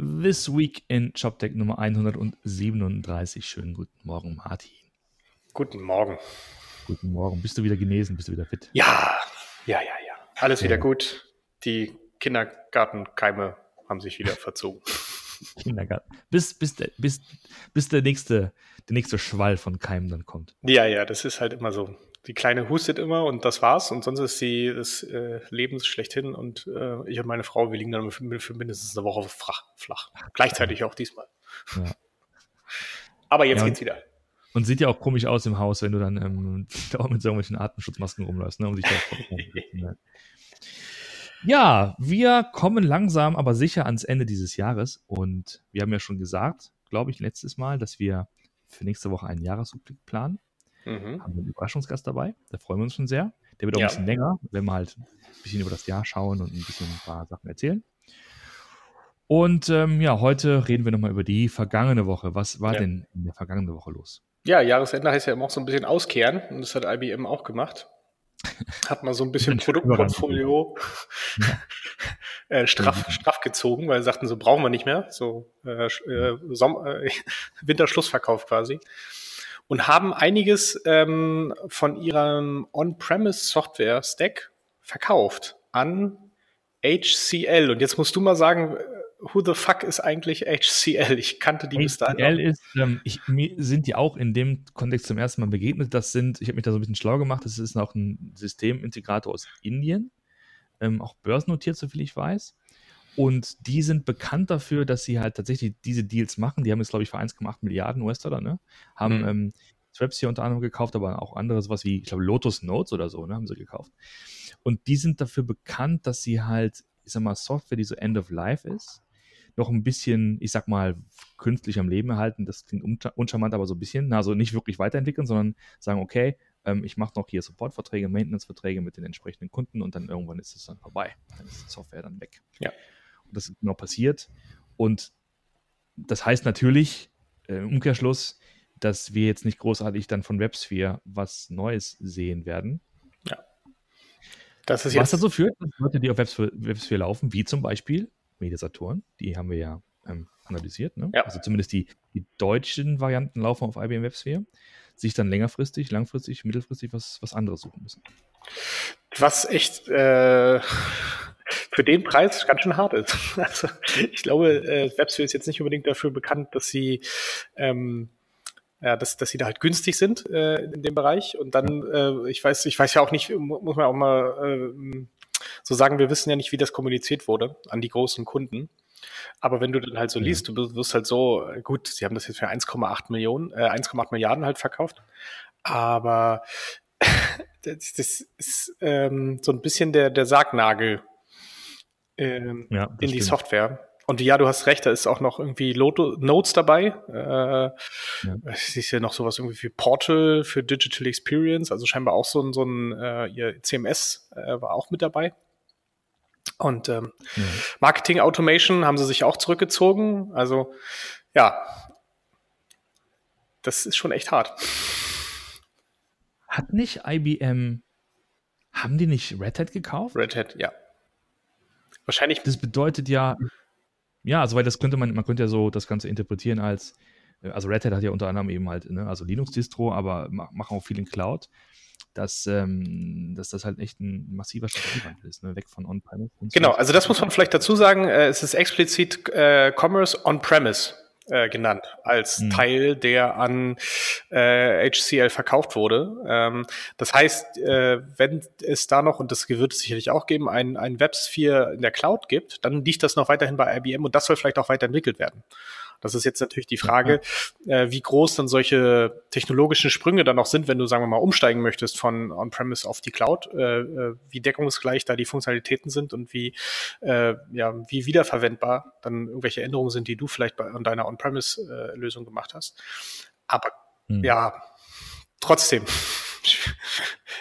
This Week in ShopTech Nummer 137. Schönen guten Morgen, Martin. Guten Morgen. Guten Morgen. Bist du wieder genesen? Bist du wieder fit? Ja, ja, ja, ja. Alles wieder gut. Die Kindergartenkeime haben sich wieder verzogen. Kindergarten. Bis, bis, bis, bis der, nächste, der nächste Schwall von Keimen dann kommt. Ja, ja, das ist halt immer so. Die Kleine hustet immer und das war's und sonst ist sie des äh, Lebens schlechthin und äh, ich und meine Frau, wir liegen dann für, für mindestens eine Woche flach. flach. Gleichzeitig auch diesmal. Ja. Aber jetzt ja, geht's wieder. Und sieht ja auch komisch aus im Haus, wenn du dann ähm, auch mit so irgendwelchen Atemschutzmasken rumläufst, ne, um dich da Ja, wir kommen langsam, aber sicher ans Ende dieses Jahres. Und wir haben ja schon gesagt, glaube ich, letztes Mal, dass wir für nächste Woche einen Jahresrückblick planen. Mhm. Haben wir einen Überraschungsgast dabei. Da freuen wir uns schon sehr. Der wird auch ja. ein bisschen länger, wenn wir halt ein bisschen über das Jahr schauen und ein bisschen ein paar Sachen erzählen. Und ähm, ja, heute reden wir nochmal über die vergangene Woche. Was war ja. denn in der vergangenen Woche los? Ja, Jahresende heißt ja immer auch so ein bisschen auskehren und das hat IBM auch gemacht. Hat mal so ein bisschen Produktportfolio äh, straff, straff gezogen, weil sie sagten, so brauchen wir nicht mehr. So äh, äh, Sommer, äh, Winterschlussverkauf quasi. Und haben einiges ähm, von ihrem On-Premise-Software-Stack verkauft an HCL. Und jetzt musst du mal sagen, who the fuck ist eigentlich HCL? Ich kannte die HCL bis dahin. HCL ist, ähm, ich, mir sind die auch in dem Kontext zum ersten Mal begegnet. Das sind, ich habe mich da so ein bisschen schlau gemacht, das ist auch ein Systemintegrator aus Indien, ähm, auch börsennotiert, soviel ich weiß. Und die sind bekannt dafür, dass sie halt tatsächlich diese Deals machen. Die haben jetzt, glaube ich, für 1,8 Milliarden US-Dollar, ne? Haben mhm. ähm, Straps hier unter anderem gekauft, aber auch andere, sowas wie, ich glaube, Lotus Notes oder so, ne, haben sie gekauft. Und die sind dafür bekannt, dass sie halt, ich sag mal, Software, die so End of Life ist, noch ein bisschen, ich sag mal, künstlich am Leben erhalten. Das klingt uncharmant, aber so ein bisschen. Also nicht wirklich weiterentwickeln, sondern sagen, okay, ähm, ich mache noch hier Supportverträge, Maintenance-Verträge mit den entsprechenden Kunden und dann irgendwann ist es dann vorbei. Dann ist die Software dann weg. Ja. Und das ist genau passiert. Und das heißt natürlich, äh, im Umkehrschluss, dass wir jetzt nicht großartig dann von WebSphere was Neues sehen werden. Ja. Das ist was dazu führt, dass Leute, die auf WebSphere, WebSphere laufen, wie zum Beispiel Mediasatoren, die haben wir ja ähm, analysiert, ne? ja. also zumindest die, die deutschen Varianten laufen auf IBM WebSphere, sich dann längerfristig, langfristig, mittelfristig was, was anderes suchen müssen. Was echt äh, für den Preis ganz schön hart ist. Also ich glaube, äh, WebSphere ist jetzt nicht unbedingt dafür bekannt, dass sie ähm, ja, dass, dass sie da halt günstig sind äh, in dem Bereich. Und dann, äh, ich weiß, ich weiß ja auch nicht, muss man auch mal äh, so sagen, wir wissen ja nicht, wie das kommuniziert wurde an die großen Kunden. Aber wenn du dann halt so liest, du wirst halt so, gut, sie haben das jetzt für 1,8 Millionen, äh, 1,8 Milliarden halt verkauft. Aber das, das ist ähm, so ein bisschen der, der Sargnagel ähm, ja, in stimmt. die Software. Und ja, du hast recht, da ist auch noch irgendwie Loto Notes dabei. Äh, ja. Es ist ja noch sowas irgendwie wie Portal für Digital Experience, also scheinbar auch so ein, so ein äh, ihr CMS äh, war auch mit dabei. Und ähm, ja. Marketing Automation haben sie sich auch zurückgezogen. Also ja, das ist schon echt hart. Hat nicht IBM, haben die nicht Red Hat gekauft? Red Hat, ja. Wahrscheinlich. Das bedeutet ja, ja, also weil das könnte man, man könnte ja so das Ganze interpretieren als, äh, also Red Hat hat ja unter anderem eben halt, ne, also Linux-Distro, aber machen auch viel in Cloud, dass, ähm, dass das halt echt ein massiver Strategiewandel ist, ne, weg von On-Premise. Genau, also das muss man vielleicht dazu sagen, äh, es ist explizit äh, Commerce On-Premise äh, genannt als mhm. Teil, der an äh, HCL verkauft wurde. Ähm, das heißt, äh, wenn es da noch, und das wird es sicherlich auch geben, ein, ein WebSphere in der Cloud gibt, dann liegt das noch weiterhin bei IBM und das soll vielleicht auch weiterentwickelt werden. Das ist jetzt natürlich die Frage, äh, wie groß dann solche technologischen Sprünge dann noch sind, wenn du, sagen wir mal, umsteigen möchtest von On-Premise auf die Cloud, äh, äh, wie deckungsgleich da die Funktionalitäten sind und wie, äh, ja, wie wiederverwendbar dann irgendwelche Änderungen sind, die du vielleicht bei, an deiner On-Premise-Lösung gemacht hast. Aber hm. ja, trotzdem.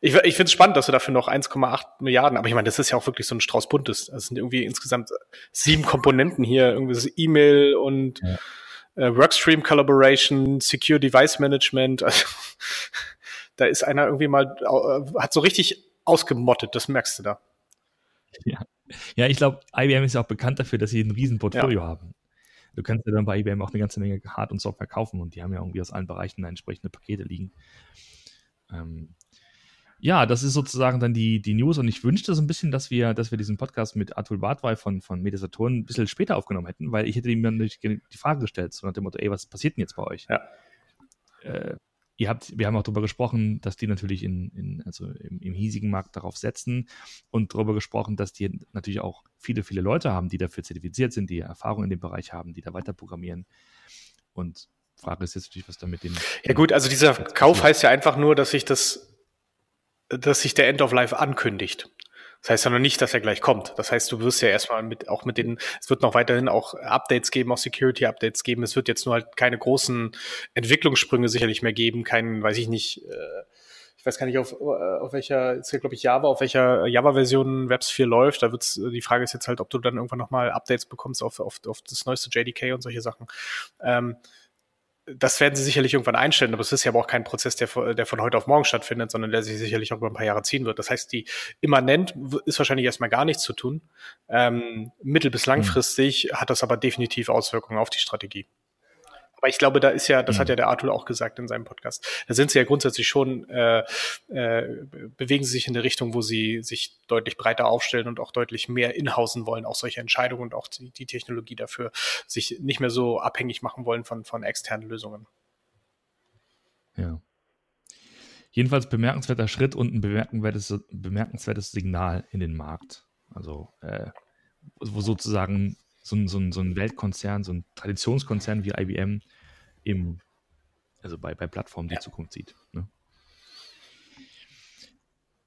Ich, ich finde es spannend, dass du dafür noch 1,8 Milliarden, aber ich meine, das ist ja auch wirklich so ein Strauß Buntes. Es sind irgendwie insgesamt sieben Komponenten hier, irgendwie das E-Mail und ja. äh, Workstream Collaboration, Secure Device Management. Also, da ist einer irgendwie mal, äh, hat so richtig ausgemottet, das merkst du da. Ja, ja ich glaube, IBM ist ja auch bekannt dafür, dass sie ein Riesenportfolio ja. haben. du kannst ja dann bei IBM auch eine ganze Menge Hard- und Software kaufen und die haben ja irgendwie aus allen Bereichen entsprechende Pakete liegen. Ähm, ja, das ist sozusagen dann die, die News und ich wünschte so ein bisschen, dass wir, dass wir diesen Podcast mit Atul Badwai von, von Medisaturn ein bisschen später aufgenommen hätten, weil ich hätte ihm dann die Frage gestellt, so nach dem Motto, ey, was passiert denn jetzt bei euch? Ja. Äh, ihr habt, wir haben auch darüber gesprochen, dass die natürlich in, in also im, im, hiesigen Markt darauf setzen und darüber gesprochen, dass die natürlich auch viele, viele Leute haben, die dafür zertifiziert sind, die Erfahrung in dem Bereich haben, die da weiter programmieren. Und Frage ist jetzt natürlich, was da mit dem. Ja, gut, also dieser Kauf heißt ja einfach nur, dass sich das dass sich der End of Life ankündigt. Das heißt ja noch nicht, dass er gleich kommt. Das heißt, du wirst ja erstmal mit, auch mit den, es wird noch weiterhin auch Updates geben, auch Security-Updates geben. Es wird jetzt nur halt keine großen Entwicklungssprünge sicherlich mehr geben, keinen, weiß ich nicht, äh, ich weiß gar nicht, auf, äh, auf welcher, ist ja glaube ich Java, auf welcher Java-Version Webs 4 läuft. Da wird's, die Frage ist jetzt halt, ob du dann irgendwann nochmal Updates bekommst auf, auf, auf das neueste JDK und solche Sachen. Ähm, das werden sie sicherlich irgendwann einstellen, aber es ist ja aber auch kein Prozess, der, der von heute auf morgen stattfindet, sondern der sich sicherlich auch über ein paar Jahre ziehen wird. Das heißt, die immanent ist wahrscheinlich erstmal gar nichts zu tun. Ähm, mittel- bis langfristig mhm. hat das aber definitiv Auswirkungen auf die Strategie. Aber ich glaube, da ist ja, das mhm. hat ja der Arthur auch gesagt in seinem Podcast, da sind sie ja grundsätzlich schon, äh, äh, bewegen sie sich in eine Richtung, wo sie sich deutlich breiter aufstellen und auch deutlich mehr inhausen wollen, auch solche Entscheidungen und auch die, die Technologie dafür sich nicht mehr so abhängig machen wollen von, von externen Lösungen. Ja. Jedenfalls bemerkenswerter Schritt und ein bemerkenswertes, bemerkenswertes Signal in den Markt. Also, äh, wo sozusagen so ein, so ein, so ein Weltkonzern, so ein Traditionskonzern wie IBM im, also bei, bei Plattformen die ja. Zukunft sieht. Ne?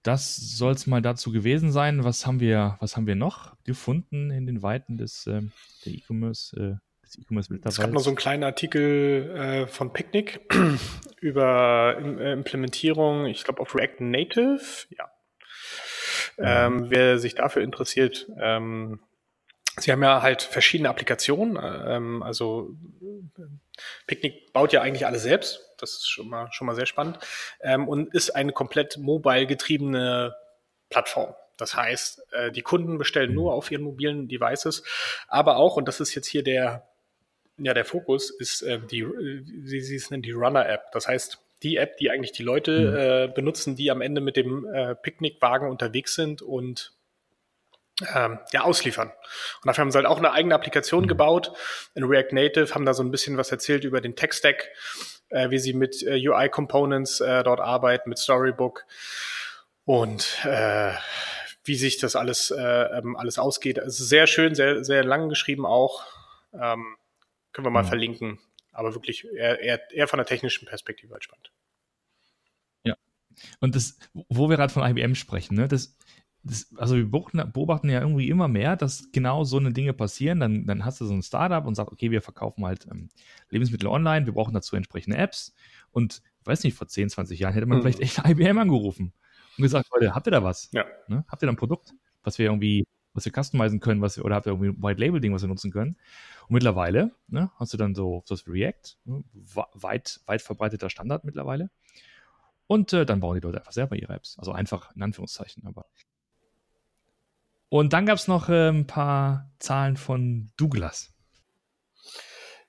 Das soll es mal dazu gewesen sein. Was haben wir, was haben wir noch gefunden in den Weiten des äh, der E-Commerce? Äh, E-Commerce es gab noch so einen kleinen Artikel äh, von Picnic über äh, Implementierung, ich glaube auf React Native, ja. Ähm, wer sich dafür interessiert, ähm, Sie haben ja halt verschiedene Applikationen. Ähm, also Picnic baut ja eigentlich alles selbst. Das ist schon mal, schon mal sehr spannend. Ähm, und ist eine komplett mobile getriebene Plattform. Das heißt, äh, die Kunden bestellen nur auf ihren mobilen Devices, aber auch, und das ist jetzt hier der, ja, der Fokus, ist äh, die, wie sie es nennen, die Runner-App. Das heißt, die App, die eigentlich die Leute mhm. äh, benutzen, die am Ende mit dem äh, Picknickwagen unterwegs sind und ähm, ja, ausliefern. Und dafür haben sie halt auch eine eigene Applikation mhm. gebaut in React Native, haben da so ein bisschen was erzählt über den Tech-Stack, äh, wie sie mit äh, UI-Components äh, dort arbeiten, mit Storybook und äh, wie sich das alles, äh, ähm, alles ausgeht. Ist sehr schön, sehr, sehr lang geschrieben auch. Ähm, können wir mal mhm. verlinken. Aber wirklich eher, eher, eher von der technischen Perspektive halt spannend. Ja. Und das, wo wir gerade von IBM sprechen, ne, das das, also wir beobachten ja irgendwie immer mehr, dass genau so eine Dinge passieren. Dann, dann hast du so ein Startup und sagst, okay, wir verkaufen halt ähm, Lebensmittel online, wir brauchen dazu entsprechende Apps. Und ich weiß nicht, vor 10, 20 Jahren hätte man mhm. vielleicht echt IBM angerufen und gesagt, Leute, habt ihr da was? Ja. Ne? Habt ihr da ein Produkt, was wir irgendwie, was wir customizen können, was wir, oder habt ihr irgendwie ein White-Label-Ding, was wir nutzen können? Und mittlerweile ne, hast du dann so das React, ne, weit, weit verbreiteter Standard mittlerweile. Und äh, dann bauen die Leute einfach selber ihre Apps. Also einfach in Anführungszeichen, aber und dann gab es noch äh, ein paar Zahlen von Douglas.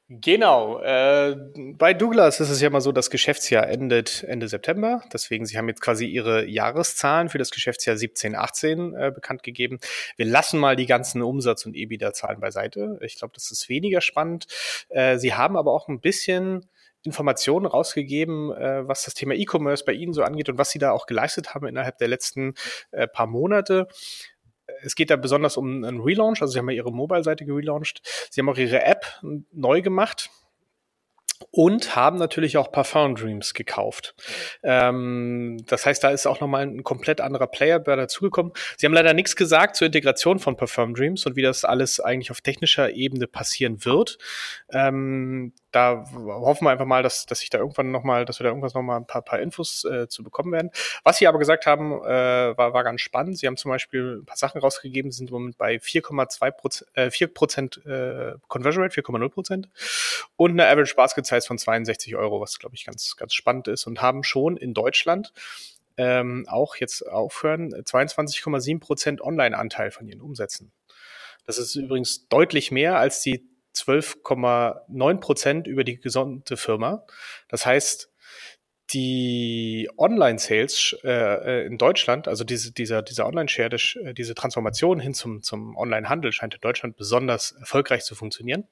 Genau. Äh, bei Douglas ist es ja mal so, das Geschäftsjahr endet Ende September. Deswegen, sie haben jetzt quasi ihre Jahreszahlen für das Geschäftsjahr 17, 18 äh, bekannt gegeben. Wir lassen mal die ganzen Umsatz- und EBITDA-Zahlen beiseite. Ich glaube, das ist weniger spannend. Äh, sie haben aber auch ein bisschen Informationen rausgegeben, äh, was das Thema E-Commerce bei Ihnen so angeht und was Sie da auch geleistet haben innerhalb der letzten äh, paar Monate es geht da besonders um einen Relaunch, also sie haben ja ihre Mobile-Seite gelauncht. Sie haben auch ihre App neu gemacht und haben natürlich auch Parfum Dreams gekauft. Ähm, das heißt, da ist auch nochmal ein komplett anderer Player dazugekommen. Sie haben leider nichts gesagt zur Integration von Parfum Dreams und wie das alles eigentlich auf technischer Ebene passieren wird. Ähm, da hoffen wir einfach mal, dass, dass sich da irgendwann nochmal, dass wir da irgendwas nochmal ein paar, paar Infos äh, zu bekommen werden. Was sie aber gesagt haben, äh, war, war ganz spannend. Sie haben zum Beispiel ein paar Sachen rausgegeben, sind im Moment bei 4,2 Prozent, äh, 4 Prozent äh, Conversion Rate, 4,0 Prozent und eine Average Basket Size von 62 Euro, was glaube ich ganz, ganz spannend ist und haben schon in Deutschland ähm, auch jetzt aufhören, 22,7 Prozent Online-Anteil von ihren Umsätzen. Das ist übrigens deutlich mehr als die 12,9 Prozent über die gesamte Firma. Das heißt, die Online-Sales äh, äh, in Deutschland, also diese, dieser, dieser Online-Share, äh, diese Transformation hin zum, zum Online-Handel scheint in Deutschland besonders erfolgreich zu funktionieren.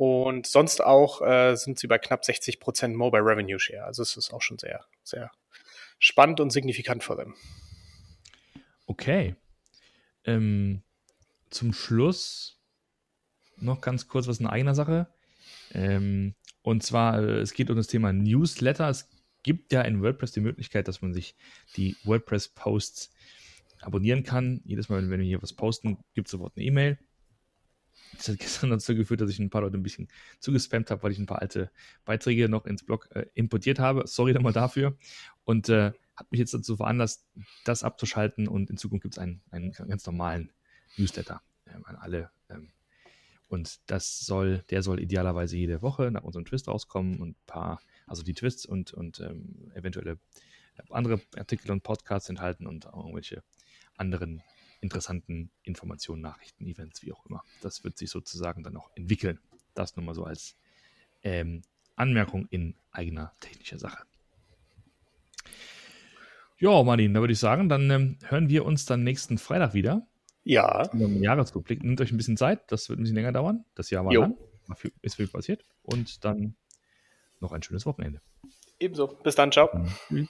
Und sonst auch äh, sind sie bei knapp 60 Prozent Mobile Revenue Share. Also es ist auch schon sehr, sehr spannend und signifikant für them. Okay. Ähm, zum Schluss noch ganz kurz was in eigener Sache. Ähm, und zwar, äh, es geht um das Thema Newsletter. Es gibt ja in WordPress die Möglichkeit, dass man sich die WordPress-Posts abonnieren kann. Jedes Mal, wenn wir hier was posten, gibt es sofort eine E-Mail. Das hat gestern dazu geführt, dass ich ein paar Leute ein bisschen zugespammt habe, weil ich ein paar alte Beiträge noch ins Blog äh, importiert habe. Sorry nochmal dafür. Und äh, hat mich jetzt dazu veranlasst, das abzuschalten und in Zukunft gibt es einen, einen ganz normalen Newsletter ähm, an alle. Ähm, und das soll, der soll idealerweise jede Woche nach unserem Twist rauskommen und ein paar also die Twists und, und ähm, eventuelle andere Artikel und Podcasts enthalten und auch irgendwelche anderen interessanten Informationen, Nachrichten, Events, wie auch immer. Das wird sich sozusagen dann auch entwickeln. Das nur mal so als ähm, Anmerkung in eigener technischer Sache. Ja, Martin, da würde ich sagen, dann ähm, hören wir uns dann nächsten Freitag wieder. Ja. Im Jahresrückblick. Nehmt euch ein bisschen Zeit, das wird ein bisschen länger dauern. Das Jahr war jo. lang, ist viel passiert. Und dann noch ein schönes Wochenende. Ebenso. Bis dann. Ciao. Tschüss.